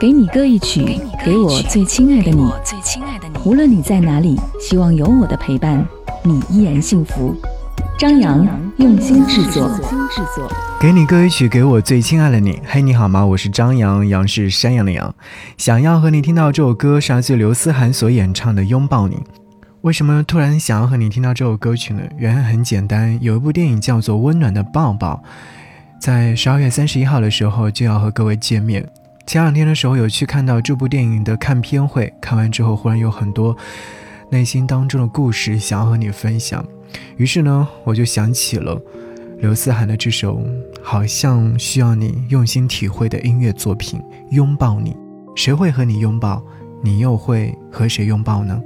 给你歌一曲，给我最亲爱的你。无论你在哪里，希望有我的陪伴，你依然幸福。张扬用心制作。给你歌一曲，给我最亲爱的你。嘿，你好吗？我是张扬，杨是山羊的羊。想要和你听到这首歌，是来自刘思涵所演唱的《拥抱你》。为什么突然想要和你听到这首歌曲呢？原因很简单，有一部电影叫做《温暖的抱抱》。在十二月三十一号的时候就要和各位见面。前两天的时候有去看到这部电影的看片会，看完之后忽然有很多内心当中的故事想要和你分享。于是呢，我就想起了刘思涵的这首好像需要你用心体会的音乐作品《拥抱你》。谁会和你拥抱？你又会和谁拥抱呢？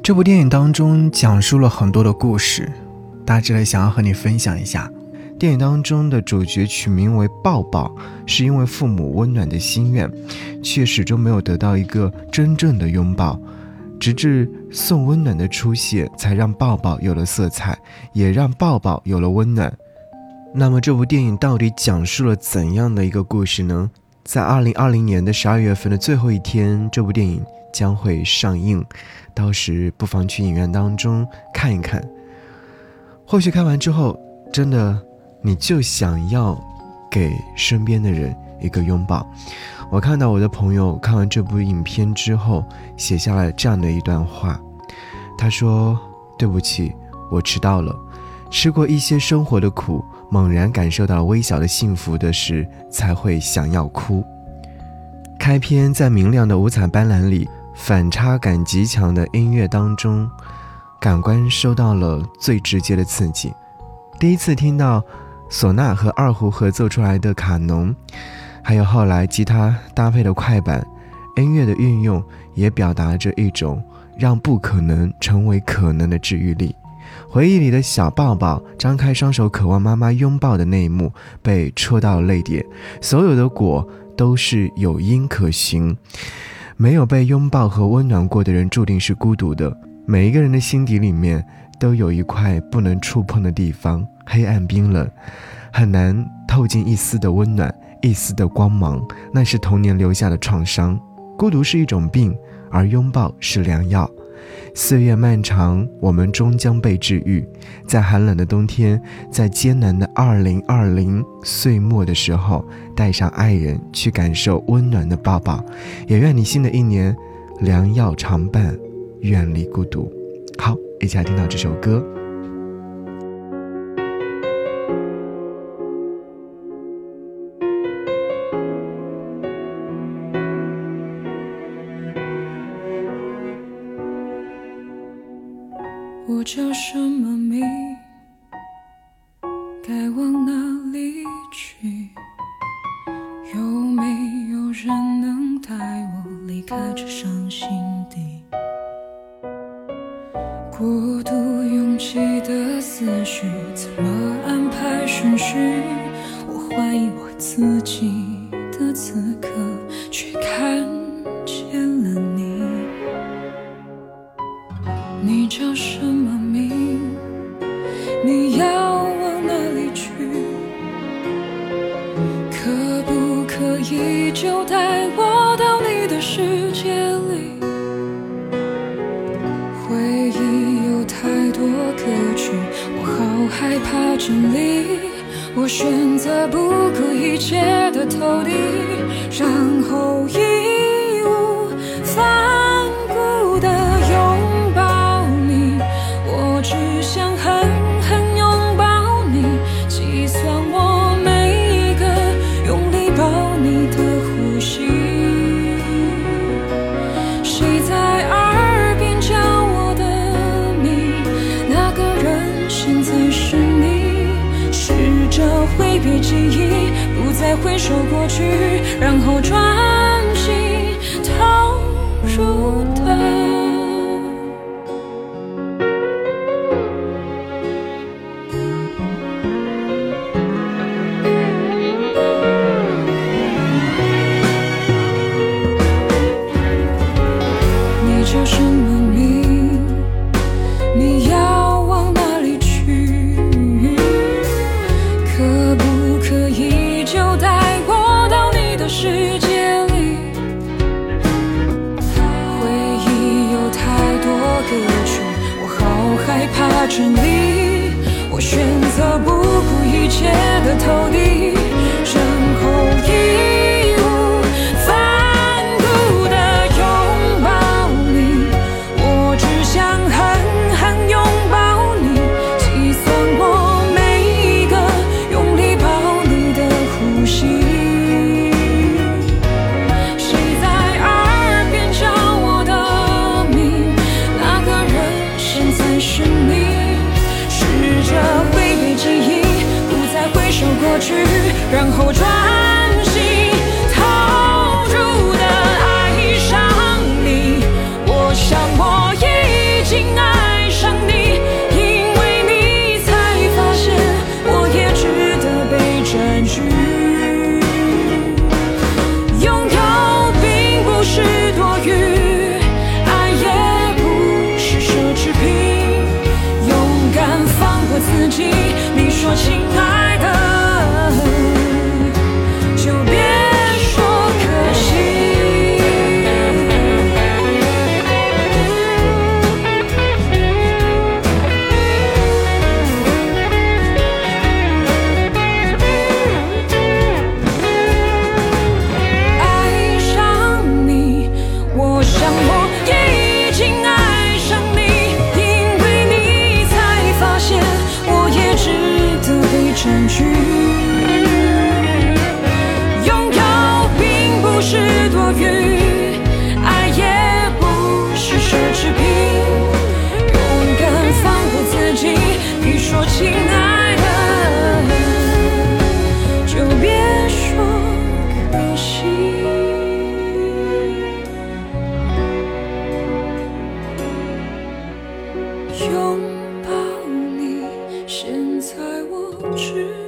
这部电影当中讲述了很多的故事，大致的想要和你分享一下。电影当中的主角取名为抱抱，是因为父母温暖的心愿，却始终没有得到一个真正的拥抱，直至送温暖的出现，才让抱抱有了色彩，也让抱抱有了温暖。那么这部电影到底讲述了怎样的一个故事呢？在二零二零年的十二月份的最后一天，这部电影将会上映，到时不妨去影院当中看一看，或许看完之后真的。你就想要给身边的人一个拥抱。我看到我的朋友看完这部影片之后，写下了这样的一段话。他说：“对不起，我迟到了。吃过一些生活的苦，猛然感受到微小的幸福的时，才会想要哭。”开篇在明亮的五彩斑斓里，反差感极强的音乐当中，感官受到了最直接的刺激。第一次听到。唢呐和二胡合奏出来的卡农，还有后来吉他搭配的快板，音乐的运用也表达着一种让不可能成为可能的治愈力。回忆里的小抱抱张开双手渴望妈妈拥抱的那一幕，被戳到了泪点。所有的果都是有因可循，没有被拥抱和温暖过的人注定是孤独的。每一个人的心底里面都有一块不能触碰的地方。黑暗冰冷，很难透进一丝的温暖，一丝的光芒。那是童年留下的创伤。孤独是一种病，而拥抱是良药。岁月漫长，我们终将被治愈。在寒冷的冬天，在艰难的二零二零岁末的时候，带上爱人去感受温暖的抱抱。也愿你新的一年，良药常伴，远离孤独。一起来听到这首歌。我叫什么名？该往哪里去？有没有人能带我离开这伤我怀疑我自己的此刻，却看见了你。你叫什么名？你要往哪里去？可不可以就带我到你的世界里？回忆有太多歌曲，我好害怕真理。我选择不顾一切的投递，然后义无反顾的拥抱你。我只想很。挥别记忆，不再回首过去，然后专心投入的。就是你。压着你我选择不顾一切的投敌过拥抱你，现在我只。